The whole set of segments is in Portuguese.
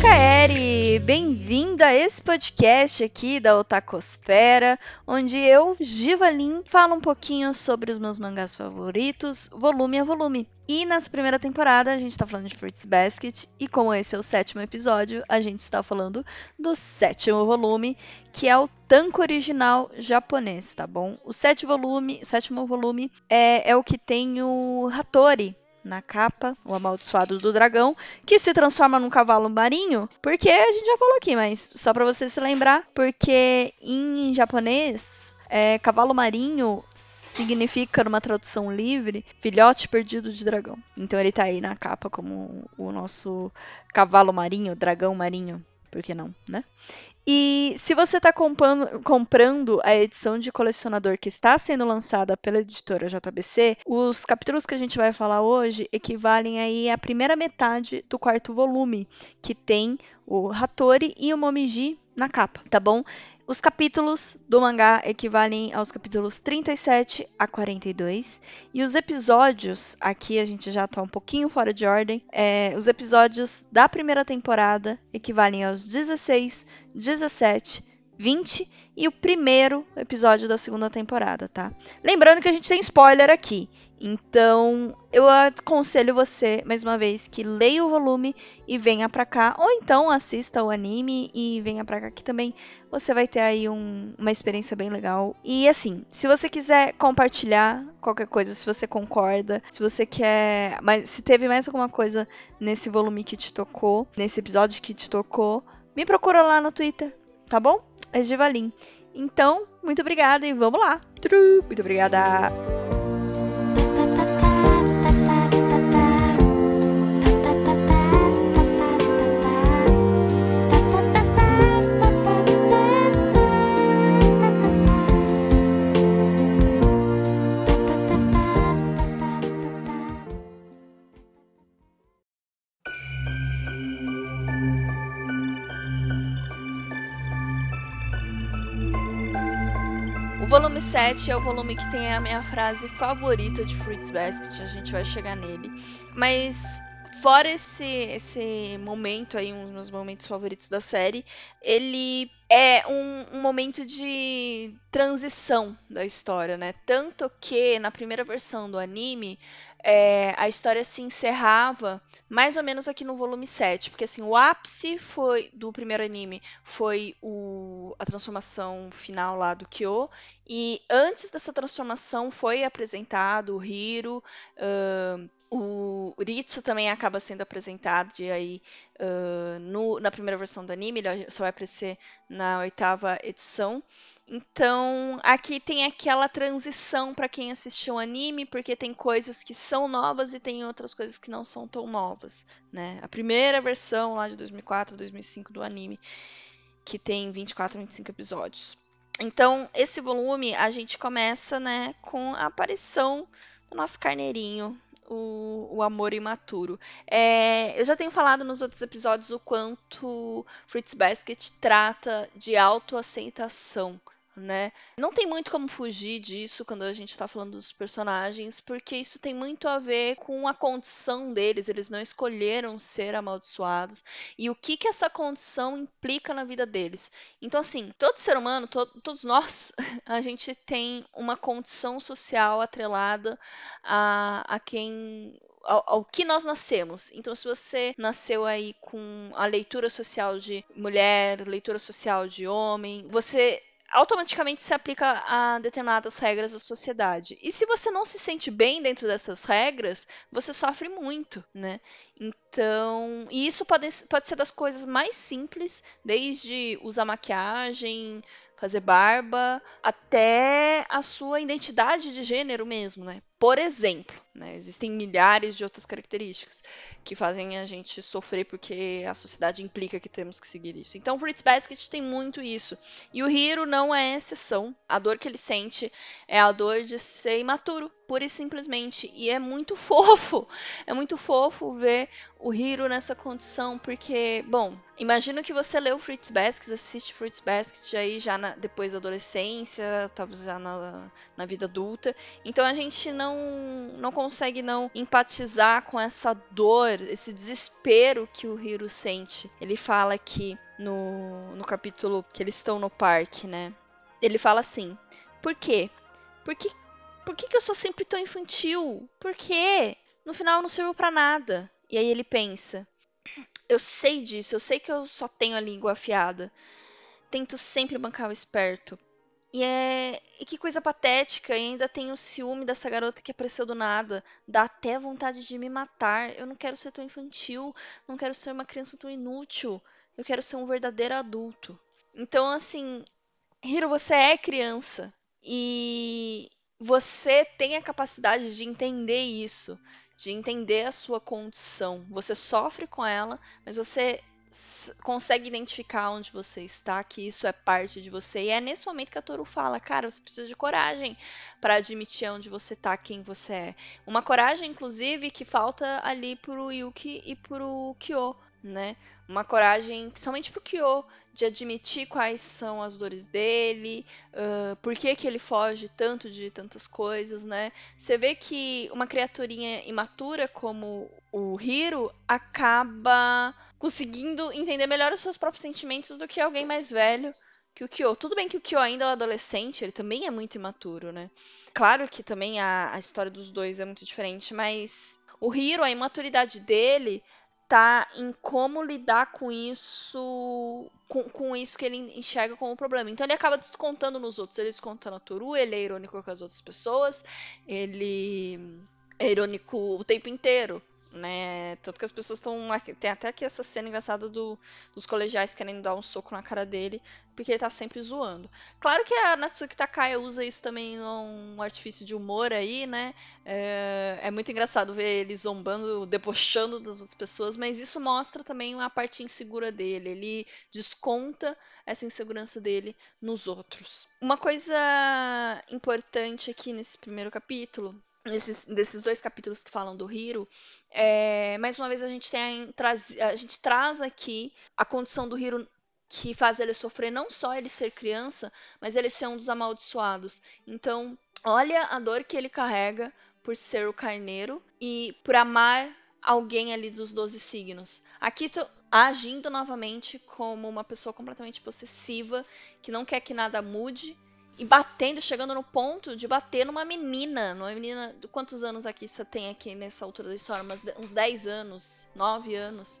Kaeri! Bem-vinda a esse podcast aqui da Otakosfera, onde eu, Givalin, falo um pouquinho sobre os meus mangás favoritos, volume a volume. E nessa primeira temporada a gente está falando de Fruits Basket, e como esse é o sétimo episódio, a gente está falando do sétimo volume, que é o Tanco original japonês, tá bom? O sétimo volume, sétimo volume é, é o que tem o Hattori, na capa, o amaldiçoado do dragão, que se transforma num cavalo marinho, porque a gente já falou aqui, mas só para você se lembrar, porque em japonês, é, cavalo marinho significa, numa tradução livre, filhote perdido de dragão. Então ele tá aí na capa como o nosso cavalo marinho, dragão marinho por que não, né? E se você está comprando a edição de colecionador que está sendo lançada pela editora JBC, os capítulos que a gente vai falar hoje equivalem aí à primeira metade do quarto volume, que tem o Hattori e o Momiji na capa, tá bom? Os capítulos do mangá equivalem aos capítulos 37 a 42. E os episódios, aqui a gente já está um pouquinho fora de ordem, é, os episódios da primeira temporada equivalem aos 16, 17, 20 e o primeiro episódio da segunda temporada, tá? Lembrando que a gente tem spoiler aqui. Então, eu aconselho você, mais uma vez, que leia o volume e venha pra cá. Ou então assista o anime e venha pra cá, que também você vai ter aí um, uma experiência bem legal. E assim, se você quiser compartilhar qualquer coisa, se você concorda, se você quer. Mas se teve mais alguma coisa nesse volume que te tocou, nesse episódio que te tocou, me procura lá no Twitter, tá bom? É Givalim. Então, muito obrigada e vamos lá. Muito obrigada. Volume 7 é o volume que tem a minha frase favorita de Fruits Basket, a gente vai chegar nele. Mas fora esse, esse momento aí, um dos meus momentos favoritos da série, ele é um, um, momento de transição da história, né? Tanto que na primeira versão do anime, é, a história se encerrava mais ou menos aqui no volume 7, porque assim, o ápice foi do primeiro anime foi o, a transformação final lá do Kyo, e antes dessa transformação foi apresentado o Hiro, uh, o Ritsu também acaba sendo apresentado aí uh, no, na primeira versão do anime, ele só vai aparecer na oitava edição. Então, aqui tem aquela transição para quem assistiu o anime, porque tem coisas que são novas e tem outras coisas que não são tão novas, né? A primeira versão lá de 2004, 2005 do anime, que tem 24, 25 episódios. Então, esse volume a gente começa, né, com a aparição do nosso carneirinho, o, o amor imaturo. É, eu já tenho falado nos outros episódios o quanto Fruits Basket trata de autoaceitação né? Não tem muito como fugir disso quando a gente está falando dos personagens, porque isso tem muito a ver com a condição deles, eles não escolheram ser amaldiçoados e o que que essa condição implica na vida deles. Então, assim, todo ser humano, to todos nós, a gente tem uma condição social atrelada a, a quem ao, ao, que nós nascemos. Então, se você nasceu aí com a leitura social de mulher, leitura social de homem, você automaticamente se aplica a determinadas regras da sociedade. E se você não se sente bem dentro dessas regras, você sofre muito, né? Então, e isso pode, pode ser das coisas mais simples, desde usar maquiagem, fazer barba, até a sua identidade de gênero mesmo, né? Por exemplo, né? existem milhares de outras características que fazem a gente sofrer porque a sociedade implica que temos que seguir isso. Então, Fruits Basket tem muito isso. E o Hiro não é exceção. A dor que ele sente é a dor de ser imaturo, pura e simplesmente. E é muito fofo. É muito fofo ver o Hiro nessa condição, porque, bom, imagino que você leu Fruits Basket, assiste Fruits Basket aí já na, depois da adolescência, talvez já na, na vida adulta. Então a gente não não não consegue não empatizar com essa dor, esse desespero que o Hiro sente. Ele fala aqui no, no capítulo que eles estão no parque, né? Ele fala assim: Por quê? Por que, por que, que eu sou sempre tão infantil? Por quê? No final eu não sirvo para nada. E aí ele pensa: Eu sei disso, eu sei que eu só tenho a língua afiada. Tento sempre bancar o esperto. E é. E que coisa patética, e ainda tem o ciúme dessa garota que apareceu do nada. Dá até vontade de me matar. Eu não quero ser tão infantil, não quero ser uma criança tão inútil. Eu quero ser um verdadeiro adulto. Então, assim, Hiro, você é criança. E você tem a capacidade de entender isso, de entender a sua condição. Você sofre com ela, mas você consegue identificar onde você está, que isso é parte de você. E é nesse momento que a Toru fala, cara, você precisa de coragem para admitir onde você está, quem você é. Uma coragem, inclusive, que falta ali pro Yuki e pro Kyo, né? Uma coragem, principalmente pro Kyo, de admitir quais são as dores dele, uh, por que, que ele foge tanto de tantas coisas, né? Você vê que uma criaturinha imatura como o Hiro acaba conseguindo entender melhor os seus próprios sentimentos do que alguém mais velho que o Kyo. Tudo bem que o Kyo ainda é um adolescente, ele também é muito imaturo, né? Claro que também a, a história dos dois é muito diferente, mas o Hiro, a imaturidade dele tá em como lidar com isso, com, com isso que ele enxerga como problema. Então ele acaba descontando nos outros, ele desconta na Toru, ele é irônico com as outras pessoas, ele é irônico o tempo inteiro né? Tanto que as pessoas estão. Tem até aqui essa cena engraçada do, dos colegiais querendo dar um soco na cara dele, porque ele tá sempre zoando. Claro que a Natsuki Takaya usa isso também num artifício de humor aí, né? É, é muito engraçado ver ele zombando, debochando das outras pessoas, mas isso mostra também uma parte insegura dele. Ele desconta essa insegurança dele nos outros. Uma coisa importante aqui nesse primeiro capítulo nesses, desses dois capítulos que falam do Hiro, é, mais uma vez a gente tem a, a gente traz aqui a condição do Hiro que faz ele sofrer não só ele ser criança, mas ele ser um dos amaldiçoados. Então, olha a dor que ele carrega por ser o carneiro e por amar alguém ali dos 12 signos. Aqui tô agindo novamente como uma pessoa completamente possessiva, que não quer que nada mude, e batendo, chegando no ponto de bater numa menina. Numa menina. Quantos anos aqui você tem aqui nessa altura da história? Umas, uns 10 anos, 9 anos,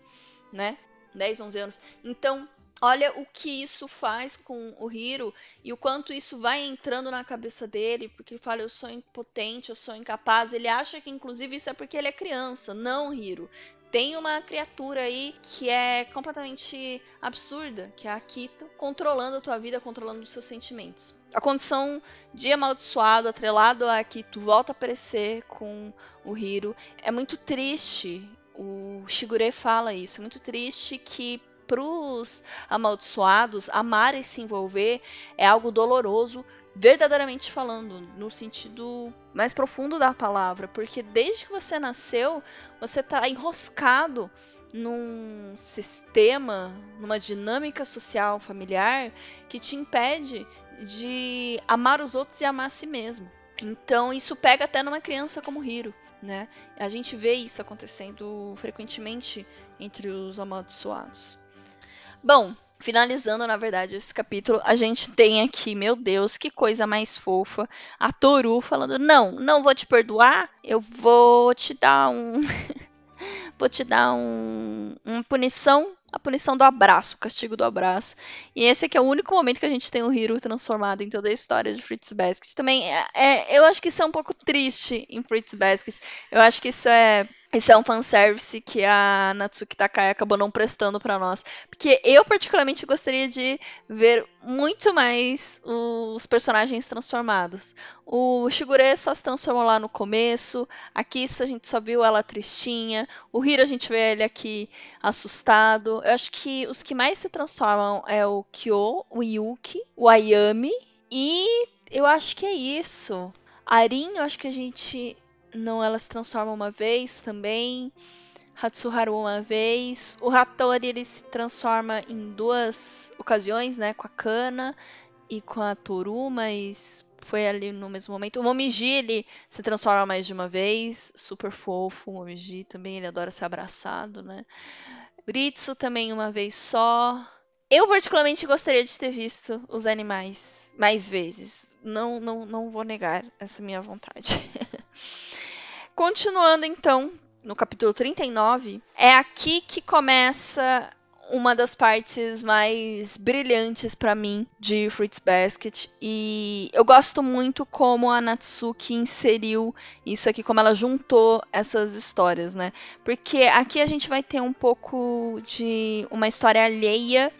né? 10, 11 anos. Então, olha o que isso faz com o Hiro e o quanto isso vai entrando na cabeça dele, porque ele fala: Eu sou impotente, eu sou incapaz. Ele acha que, inclusive, isso é porque ele é criança. Não, Hiro tem uma criatura aí que é completamente absurda, que é a Akita, controlando a tua vida, controlando os seus sentimentos. A condição de amaldiçoado, atrelado a Akito, volta a aparecer com o Hiro. É muito triste, o Shigure fala isso, é muito triste que pros amaldiçoados amar e se envolver é algo doloroso, verdadeiramente falando, no sentido mais profundo da palavra, porque desde que você nasceu, você está enroscado num sistema, numa dinâmica social familiar que te impede de amar os outros e amar a si mesmo. Então isso pega até numa criança como Hiro, né? A gente vê isso acontecendo frequentemente entre os amaldiçoados. Bom, Finalizando, na verdade, esse capítulo, a gente tem aqui, meu Deus, que coisa mais fofa, a Toru falando: "Não, não vou te perdoar, eu vou te dar um vou te dar um uma punição, a punição do abraço, o castigo do abraço". E esse aqui é o único momento que a gente tem o Hiro transformado em toda a história de Fritz Basket. Também é, é eu acho que isso é um pouco triste em Fritz Basket. Eu acho que isso é esse é um fanservice que a Natsuki Takai acabou não prestando para nós. Porque eu, particularmente, gostaria de ver muito mais os personagens transformados. O Shigure só se transformou lá no começo. A Kissa a gente só viu ela tristinha. O Hiro a gente vê ele aqui assustado. Eu acho que os que mais se transformam é o Kyo, o Yuki, o Ayami. E eu acho que é isso. Arin, eu acho que a gente não ela se transforma uma vez também. Hatsuharu uma vez. O Hattori ele se transforma em duas ocasiões, né? Com a Kana e com a Toru, mas foi ali no mesmo momento. O Momiji, ele se transforma mais de uma vez, super fofo. O Momiji também, ele adora ser abraçado, né? Ritsu também uma vez só. Eu particularmente gostaria de ter visto os animais mais vezes. Não, não, não vou negar essa minha vontade. Continuando então, no capítulo 39, é aqui que começa uma das partes mais brilhantes para mim de Fruits Basket e eu gosto muito como a Natsuki inseriu isso aqui, como ela juntou essas histórias, né? Porque aqui a gente vai ter um pouco de uma história alheia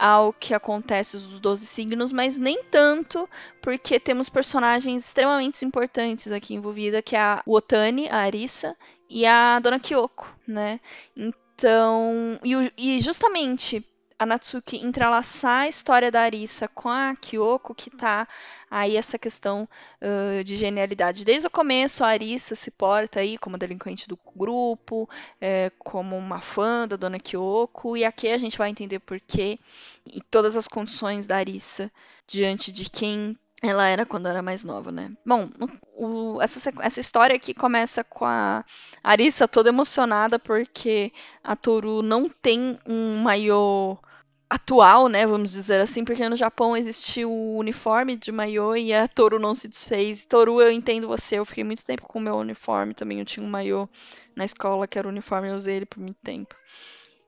ao que acontece dos 12 signos, mas nem tanto, porque temos personagens extremamente importantes aqui envolvidos, que é a Otani, a Arisa, e a Dona Kyoko, né? Então, e, e justamente a Natsuki entrelaçar a história da Arisa com a Kyoko, que tá aí essa questão uh, de genialidade. Desde o começo, a Arisa se porta aí como delinquente do grupo, é, como uma fã da Dona Kyoko, e aqui a gente vai entender por quê e todas as condições da Arisa diante de quem ela era quando era mais nova, né? Bom, o, essa, essa história aqui começa com a Arissa toda emocionada porque a Toru não tem um maiô atual, né? Vamos dizer assim, porque no Japão existiu o uniforme de maiô e a Toru não se desfez. Toru, eu entendo você, eu fiquei muito tempo com o meu uniforme também. Eu tinha um maiô na escola que era o uniforme, eu usei ele por muito tempo.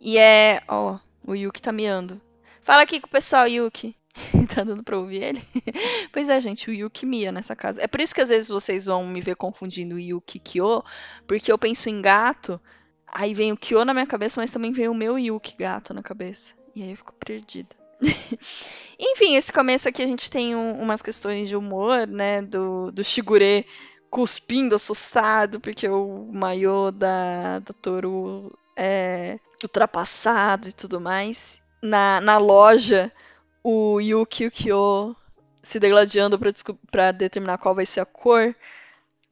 E é. Ó, o Yuki tá miando. Fala aqui com o pessoal, Yuki. tá dando pra ouvir ele? pois é, gente, o Yuki Mia nessa casa. É por isso que às vezes vocês vão me ver confundindo Yuki e Kyo, porque eu penso em gato, aí vem o Kyo na minha cabeça, mas também vem o meu Yuki gato na cabeça. E aí eu fico perdida. Enfim, esse começo aqui a gente tem um, umas questões de humor, né? Do, do Shigure cuspindo, assustado, porque o maiô da, da Toru é ultrapassado e tudo mais. Na, na loja, o Yuki e o Kyo se degladiando para determinar qual vai ser a cor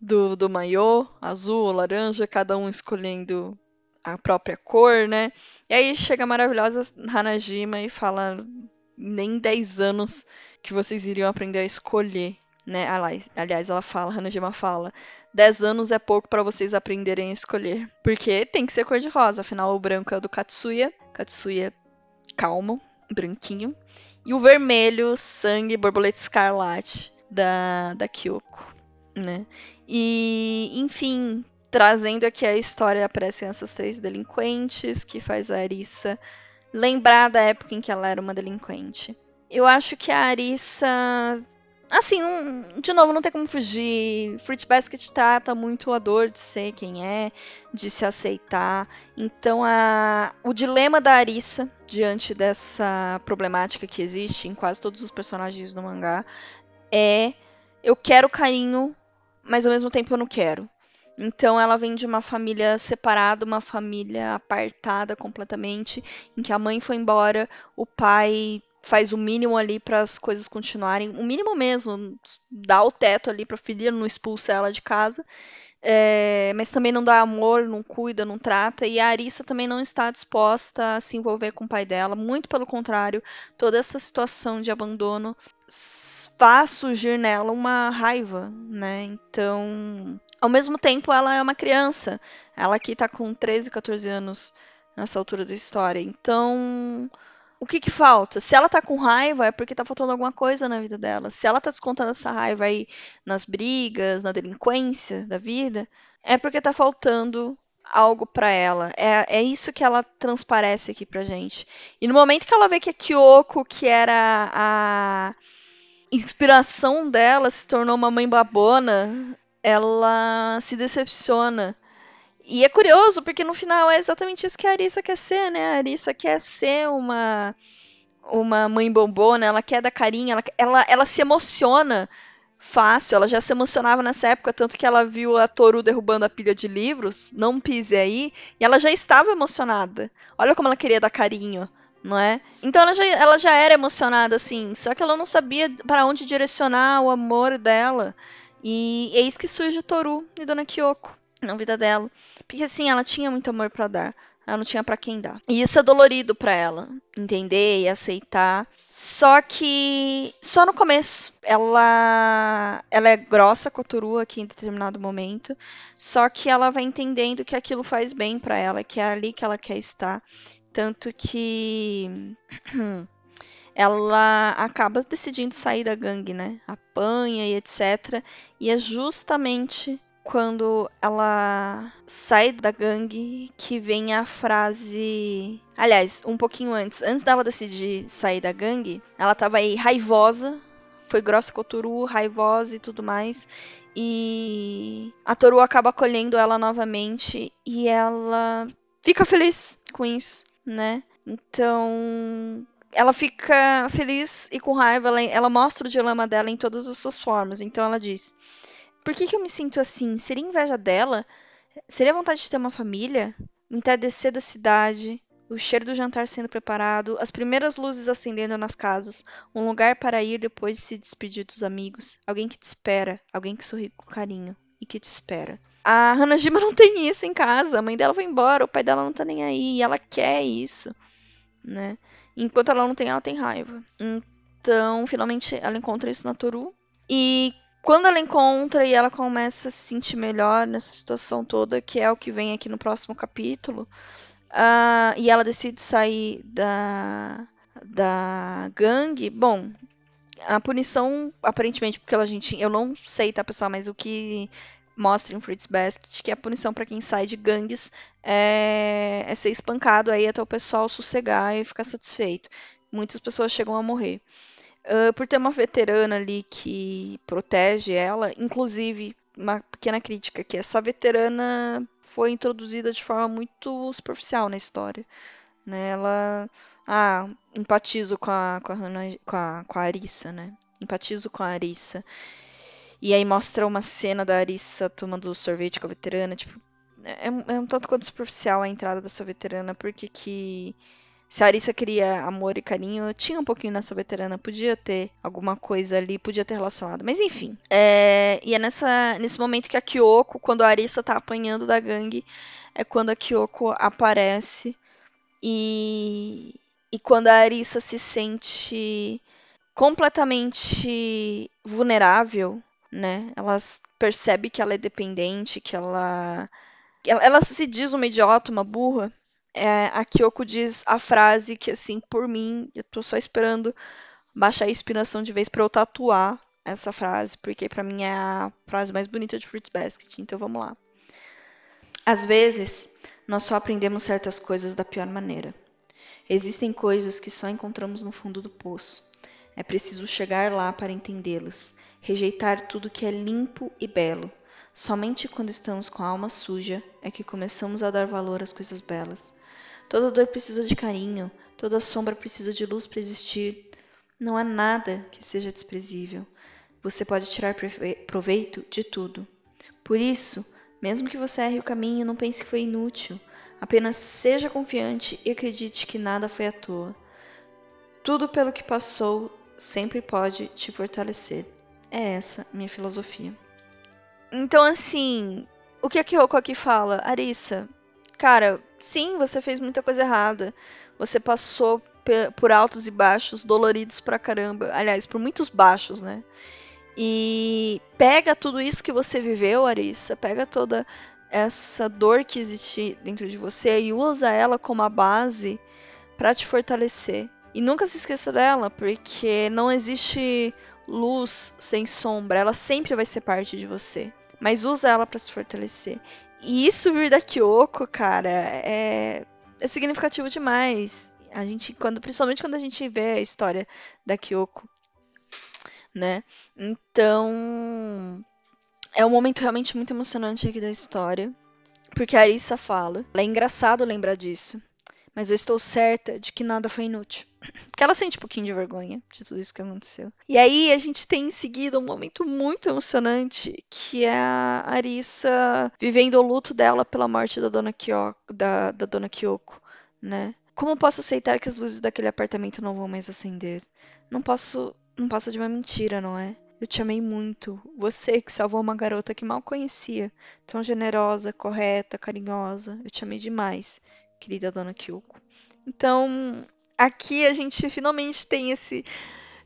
do, do maiô, azul ou laranja, cada um escolhendo a própria cor, né? E aí chega a maravilhosa Hanajima e fala: nem 10 anos que vocês iriam aprender a escolher, né? Aliás, ela fala, Hanajima fala: 10 anos é pouco para vocês aprenderem a escolher. Porque tem que ser cor de rosa, afinal o branco é do Katsuya. Katsuya calmo, branquinho. E o vermelho, sangue, borboleta escarlate da, da Kyoko, né? E, enfim, trazendo aqui a história, aparecem essas três delinquentes, que faz a Arissa lembrar da época em que ela era uma delinquente. Eu acho que a Arissa assim, um, de novo, não tem como fugir. Fruit Basket trata muito a dor de ser quem é, de se aceitar. Então, a, o dilema da Arissa diante dessa problemática que existe em quase todos os personagens do mangá é: eu quero carinho, mas ao mesmo tempo eu não quero. Então ela vem de uma família separada, uma família apartada completamente, em que a mãe foi embora, o pai faz o mínimo ali para as coisas continuarem, o mínimo mesmo, dá o teto ali para a filha, não expulsa ela de casa. É, mas também não dá amor, não cuida, não trata. E a Arissa também não está disposta a se envolver com o pai dela. Muito pelo contrário, toda essa situação de abandono faz surgir nela uma raiva, né? Então, ao mesmo tempo, ela é uma criança. Ela aqui está com 13, 14 anos nessa altura da história. Então, o que que falta? Se ela tá com raiva, é porque tá faltando alguma coisa na vida dela. Se ela tá descontando essa raiva aí nas brigas, na delinquência da vida, é porque tá faltando algo para ela. É, é isso que ela transparece aqui pra gente. E no momento que ela vê que a Kyoko, que era a inspiração dela, se tornou uma mãe babona, ela se decepciona e é curioso, porque no final é exatamente isso que a Arissa quer ser, né? A Arissa quer ser uma, uma mãe bombona, ela quer dar carinho, ela, ela, ela se emociona fácil, ela já se emocionava nessa época, tanto que ela viu a Toru derrubando a pilha de livros, não pise aí, e ela já estava emocionada. Olha como ela queria dar carinho, não é? Então ela já, ela já era emocionada, assim, só que ela não sabia para onde direcionar o amor dela. E eis que surge Toru e Dona Kyoko na vida dela. Porque assim, ela tinha muito amor para dar. ela não tinha para quem dar. E isso é dolorido para ela, entender e aceitar. Só que só no começo. Ela ela é grossa com a Toru aqui em determinado momento, só que ela vai entendendo que aquilo faz bem para ela, que é ali que ela quer estar. Tanto que ela acaba decidindo sair da gangue, né? Apanha e etc. E é justamente quando ela sai da gangue que vem a frase. Aliás, um pouquinho antes. Antes dela decidir sair da gangue, ela tava aí raivosa. Foi grossa com o Toru, raivosa e tudo mais. E a Toru acaba acolhendo ela novamente e ela fica feliz com isso, né? Então, ela fica feliz e com raiva, ela, ela, mostra o dilema dela em todas as suas formas. Então ela diz: por que, que eu me sinto assim? Seria inveja dela? Seria vontade de ter uma família? O entardecer da cidade, o cheiro do jantar sendo preparado, as primeiras luzes acendendo nas casas, um lugar para ir depois de se despedir dos amigos, alguém que te espera, alguém que sorri com carinho e que te espera. A Hanajima não tem isso em casa, a mãe dela foi embora, o pai dela não tá nem aí, ela quer isso, né? Enquanto ela não tem, ela tem raiva. Então, finalmente, ela encontra isso na Toru. E quando ela encontra e ela começa a se sentir melhor nessa situação toda, que é o que vem aqui no próximo capítulo, uh, e ela decide sair da, da gangue, bom, a punição, aparentemente, porque a gente, eu não sei, tá, pessoal, mas o que mostra em Fruits Basket que a punição para quem sai de gangues é, é ser espancado aí até o pessoal sossegar e ficar satisfeito. Muitas pessoas chegam a morrer. Uh, por ter uma veterana ali que protege ela, inclusive uma pequena crítica que essa veterana foi introduzida de forma muito superficial na história, né? Ela, ah, empatizo com a com a, com a, com a Arissa, né? Empatizo com a Arissa. E aí mostra uma cena da Arissa tomando sorvete com a veterana, tipo, é, é um tanto quanto superficial a entrada dessa veterana, porque que se a Arissa queria amor e carinho, tinha um pouquinho nessa veterana, podia ter alguma coisa ali, podia ter relacionado. Mas enfim. É, e é nessa, nesse momento que a Kyoko, quando a Arissa tá apanhando da gangue, é quando a Kyoko aparece. E, e quando a Arissa se sente completamente vulnerável, né? Ela percebe que ela é dependente, que ela. Ela, se diz uma idiota, uma burra, é, a Kyoko diz a frase que, assim, por mim, eu tô só esperando baixar a inspiração de vez para eu tatuar essa frase, porque para mim é a frase mais bonita de Fruits Basket. Então vamos lá. Às vezes, nós só aprendemos certas coisas da pior maneira. Existem coisas que só encontramos no fundo do poço. É preciso chegar lá para entendê-las, rejeitar tudo que é limpo e belo. Somente quando estamos com a alma suja é que começamos a dar valor às coisas belas. Toda dor precisa de carinho, toda sombra precisa de luz para existir. Não há nada que seja desprezível. Você pode tirar proveito de tudo. Por isso, mesmo que você erre o caminho, não pense que foi inútil. Apenas seja confiante e acredite que nada foi à toa. Tudo pelo que passou sempre pode te fortalecer. É essa minha filosofia. Então, assim, o que a Kyoko aqui fala? Arissa, cara, sim, você fez muita coisa errada. Você passou por altos e baixos, doloridos pra caramba. Aliás, por muitos baixos, né? E pega tudo isso que você viveu, Arissa, pega toda essa dor que existe dentro de você e usa ela como a base para te fortalecer. E nunca se esqueça dela, porque não existe luz sem sombra, ela sempre vai ser parte de você. Mas usa ela para se fortalecer. E isso vir da Kyoko, cara, é, é significativo demais. A gente, quando, principalmente quando a gente vê a história da Kyoko, né? Então, é um momento realmente muito emocionante aqui da história, porque a Arissa fala. É engraçado lembrar disso, mas eu estou certa de que nada foi inútil. Porque ela sente um pouquinho de vergonha de tudo isso que aconteceu. E aí a gente tem em seguida um momento muito emocionante, que é a Arissa vivendo o luto dela pela morte da dona Kyoko, da, da dona Kyoko, né? Como posso aceitar que as luzes daquele apartamento não vão mais acender? Não posso, não passa de uma mentira, não é? Eu te amei muito. Você que salvou uma garota que mal conhecia, tão generosa, correta, carinhosa. Eu te amei demais. Querida dona Kyoko. Então, aqui a gente finalmente tem esse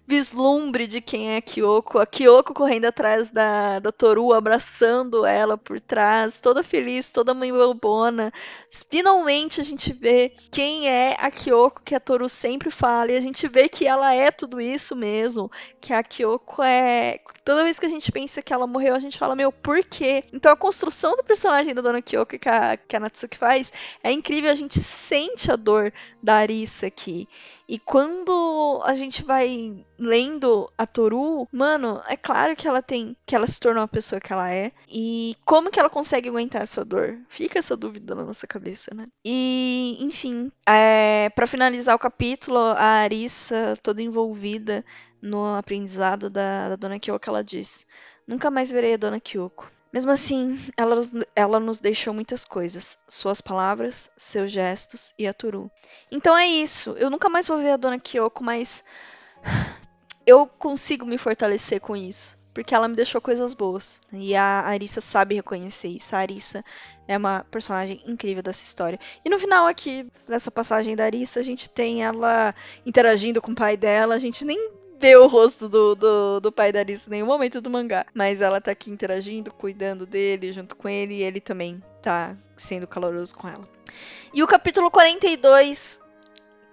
vislumbre de quem é a Kyoko. A Kyoko correndo atrás da, da Toru, abraçando ela por trás, toda feliz, toda mãe bobona. Finalmente a gente vê quem é a Kyoko que a Toru sempre fala. E a gente vê que ela é tudo isso mesmo. Que a Kyoko é. Toda vez que a gente pensa que ela morreu, a gente fala, meu, por quê? Então a construção do personagem da Dona Kyoko que a, que a Natsuki faz é incrível. A gente sente a dor da Arisa aqui. E quando a gente vai lendo a Toru, mano, é claro que ela tem. que ela se tornou a pessoa que ela é. E como que ela consegue aguentar essa dor? Fica essa dúvida na nossa cabeça, né? E, enfim, é, para finalizar o capítulo, a Arissa, toda envolvida no aprendizado da, da Dona Kyoko, ela diz: Nunca mais verei a Dona Kyoko. Mesmo assim, ela, ela nos deixou muitas coisas: suas palavras, seus gestos e a Turu. Então é isso. Eu nunca mais vou ver a Dona Kyoko, mas eu consigo me fortalecer com isso. Porque ela me deixou coisas boas. E a Arissa sabe reconhecer isso. A Arissa é uma personagem incrível dessa história. E no final aqui, nessa passagem da Arissa, a gente tem ela interagindo com o pai dela. A gente nem vê o rosto do, do, do pai da Arisa em nenhum momento do mangá. Mas ela tá aqui interagindo, cuidando dele, junto com ele, e ele também tá sendo caloroso com ela. E o capítulo 42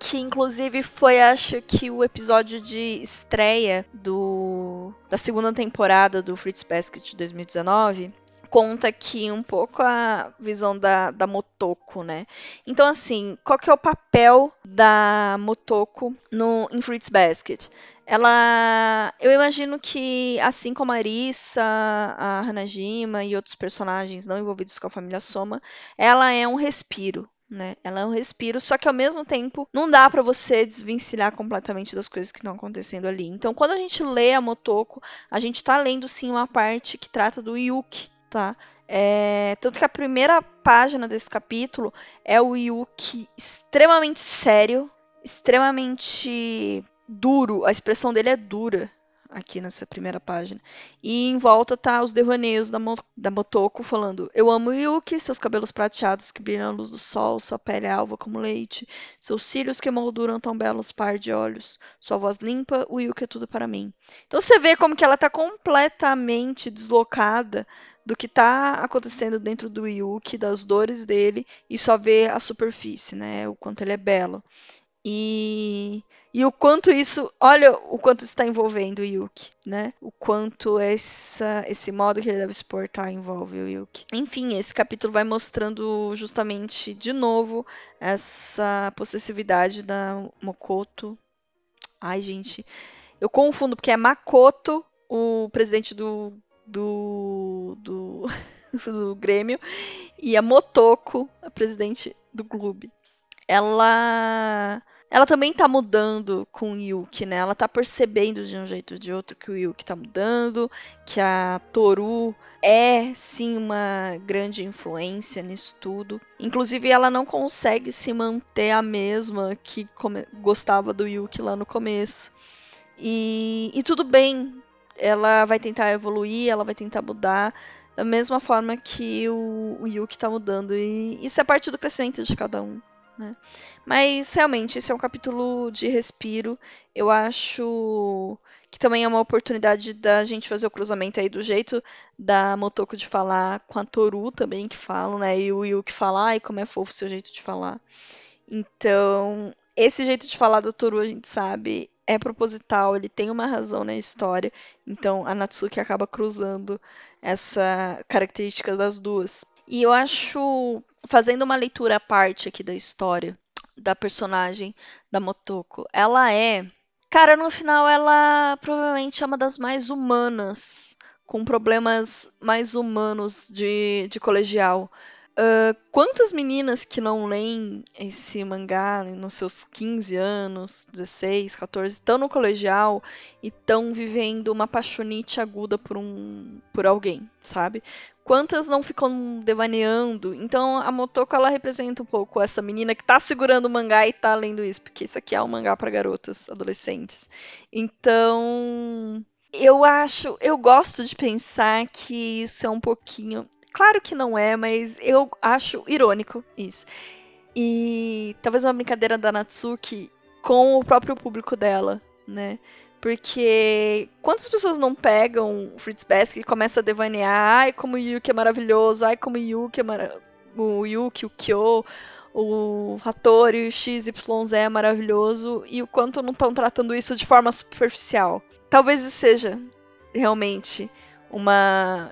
que inclusive foi acho que o episódio de estreia do da segunda temporada do Fruits Basket de 2019 conta aqui um pouco a visão da, da Motoko, né? Então, assim, qual que é o papel da Motoko no, em Fruits Basket? Ela. Eu imagino que, assim como a Arissa, a Hanajima e outros personagens não envolvidos com a família Soma, ela é um respiro. Né? Ela é um respiro, só que ao mesmo tempo não dá para você desvencilhar completamente das coisas que estão acontecendo ali. Então, quando a gente lê a Motoko, a gente está lendo sim uma parte que trata do Yuki, tá? É, tanto que a primeira página desse capítulo é o Yuki extremamente sério, extremamente duro, a expressão dele é dura aqui nessa primeira página. E em volta tá os devaneios da, Mo da Motoko falando: Eu amo Yuki, seus cabelos prateados que brilham à luz do sol, sua pele é alva como leite, seus cílios que molduram tão belos par de olhos, sua voz limpa, o Yuki é tudo para mim. Então você vê como que ela tá completamente deslocada do que está acontecendo dentro do Yuki, das dores dele, e só vê a superfície, né? O quanto ele é belo. E, e o quanto isso, olha o quanto está envolvendo o Yuki, né? O quanto essa, esse modo que ele deve se portar envolve o Yuki. Enfim, esse capítulo vai mostrando justamente de novo essa possessividade da Mokoto. Ai, gente, eu confundo porque é Makoto, o presidente do do, do, do Grêmio, e a Motoko, a presidente do clube. Ela ela também tá mudando com o Yuki, né? Ela tá percebendo de um jeito ou de outro que o Yuki tá mudando, que a Toru é sim uma grande influência nisso tudo. Inclusive, ela não consegue se manter a mesma que gostava do Yuki lá no começo. E, e tudo bem, ela vai tentar evoluir, ela vai tentar mudar da mesma forma que o, o Yuki tá mudando. E isso é parte do crescimento de cada um. Né? Mas realmente, esse é um capítulo de respiro. Eu acho que também é uma oportunidade da gente fazer o cruzamento aí do jeito da Motoko de falar com a Toru também, que falam, né? E o Yuki falar, ai, como é fofo o seu jeito de falar. Então, esse jeito de falar do Toru, a gente sabe, é proposital, ele tem uma razão na história. Então a Natsuki acaba cruzando essa característica das duas. E eu acho, fazendo uma leitura à parte aqui da história da personagem da Motoko, ela é, cara, no final ela provavelmente é uma das mais humanas, com problemas mais humanos de, de colegial. Uh, quantas meninas que não leem esse mangá nos seus 15 anos, 16, 14, estão no colegial e estão vivendo uma paixonite aguda por um por alguém, sabe? Quantas não ficam devaneando? Então a Motoko ela representa um pouco essa menina que tá segurando o mangá e tá lendo isso, porque isso aqui é um mangá para garotas, adolescentes. Então, eu acho, eu gosto de pensar que isso é um pouquinho Claro que não é, mas eu acho irônico isso. e talvez uma brincadeira da Natsuki com o próprio público dela, né? Porque quantas pessoas não pegam o Fritz Basket e começam a devanear, ai como o Yuki é maravilhoso, ai como o Yuki é maravilhoso o Yuki, o Kyo, o Hattori, o XYZ é maravilhoso e o quanto não estão tratando isso de forma superficial. Talvez isso seja realmente uma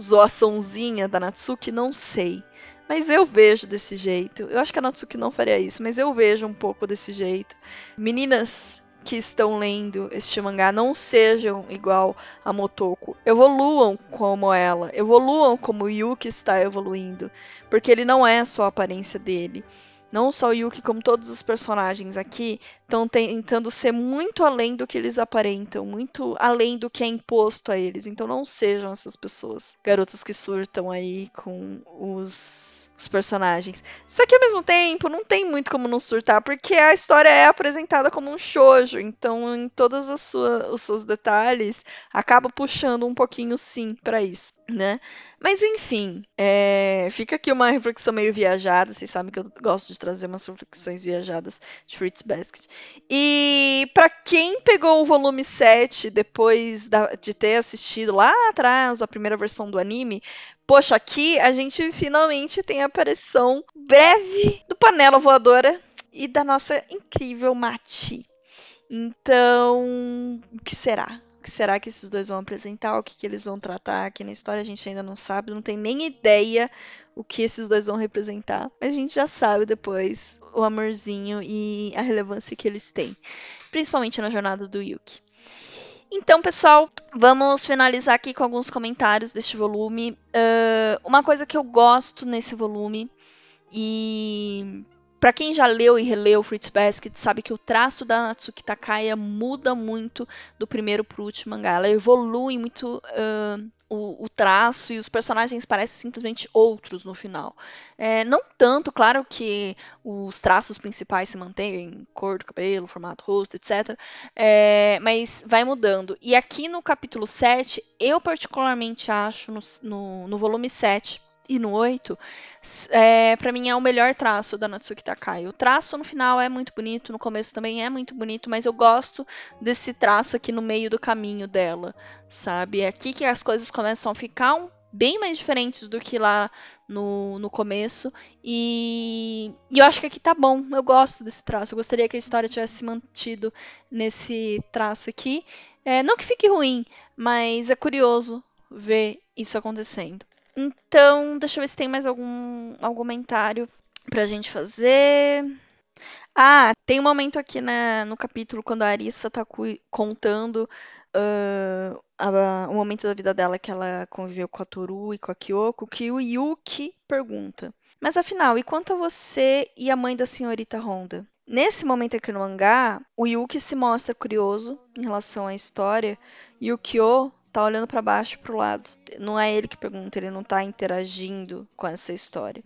zoaçãozinha da Natsuki, não sei. Mas eu vejo desse jeito. Eu acho que a Natsuki não faria isso, mas eu vejo um pouco desse jeito. Meninas que estão lendo este mangá não sejam igual a Motoko. Evoluam como ela. Evoluam como o Yuki está evoluindo. Porque ele não é só a aparência dele. Não só o Yuki, como todos os personagens aqui, estão tentando ser muito além do que eles aparentam, muito além do que é imposto a eles. Então não sejam essas pessoas, garotas que surtam aí com os os personagens. Só que ao mesmo tempo não tem muito como não surtar, porque a história é apresentada como um shoujo, então em todos os seus detalhes acaba puxando um pouquinho sim para isso, né? Mas enfim, é... fica aqui uma reflexão meio viajada, vocês sabem que eu gosto de trazer umas reflexões viajadas de Fritz Basket. E para quem pegou o volume 7 depois da... de ter assistido lá atrás a primeira versão do anime, Poxa, aqui a gente finalmente tem a aparição breve do Panela Voadora e da nossa incrível Mati. Então, o que será? Que será que esses dois vão apresentar? O que, que eles vão tratar aqui na história? A gente ainda não sabe, não tem nem ideia o que esses dois vão representar. Mas a gente já sabe depois o amorzinho e a relevância que eles têm. Principalmente na jornada do Yuki. Então, pessoal, vamos finalizar aqui com alguns comentários deste volume. Uh, uma coisa que eu gosto nesse volume, e para quem já leu e releu Fruits Basket, sabe que o traço da Natsuki Takaya muda muito do primeiro pro último mangá. Ela evolui muito uh, o, o, traço e os personagens parecem simplesmente outros no final. É, não tanto, claro que os traços principais se mantêm, cor do cabelo, formato rosto, etc. É, mas vai mudando. E aqui no capítulo 7, eu particularmente acho, no, no, no volume 7, e no 8, é, para mim é o melhor traço da Natsuki Takai. O traço no final é muito bonito, no começo também é muito bonito, mas eu gosto desse traço aqui no meio do caminho dela, sabe? É aqui que as coisas começam a ficar um, bem mais diferentes do que lá no, no começo. E, e, eu acho que aqui tá bom. Eu gosto desse traço. Eu gostaria que a história tivesse se mantido nesse traço aqui. É, não que fique ruim, mas é curioso ver isso acontecendo. Então, deixa eu ver se tem mais algum, algum comentário pra gente fazer. Ah, tem um momento aqui na, no capítulo quando a Arissa tá contando uh, a, o momento da vida dela que ela conviveu com a Toru e com a Kyoko, que o Yuki pergunta. Mas afinal, e quanto a você e a mãe da senhorita Honda? Nesse momento aqui no mangá, o Yuki se mostra curioso em relação à história e o Kyo tá olhando para baixo pro lado. Não é ele que pergunta, ele não tá interagindo com essa história.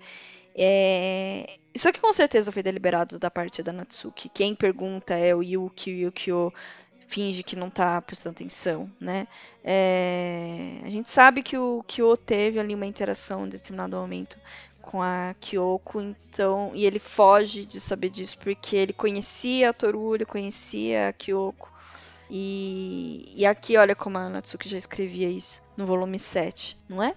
É... Isso aqui com certeza foi deliberado da parte da Natsuki. Quem pergunta é o Yuki, o Yukio finge que não tá prestando atenção, né? É... A gente sabe que o Kyo teve ali uma interação em determinado momento com a Kyoko, então, e ele foge de saber disso porque ele conhecia a Toru, ele conhecia a Kyoko. E, e aqui, olha como a Natsuki já escrevia isso no volume 7, não é?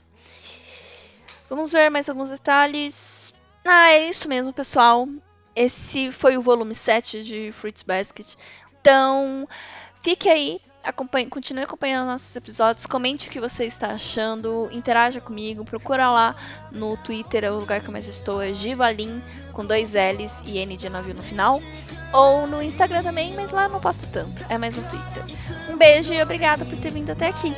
Vamos ver mais alguns detalhes. Ah, é isso mesmo, pessoal. Esse foi o volume 7 de Fruits Basket. Então, fique aí Acompanhe, continue acompanhando nossos episódios, comente o que você está achando, interaja comigo, procura lá no Twitter, é o lugar que eu mais estou, é Givalin, com dois L's e N de navio no final. Ou no Instagram também, mas lá não posto tanto, é mais no Twitter. Um beijo e obrigada por ter vindo até aqui.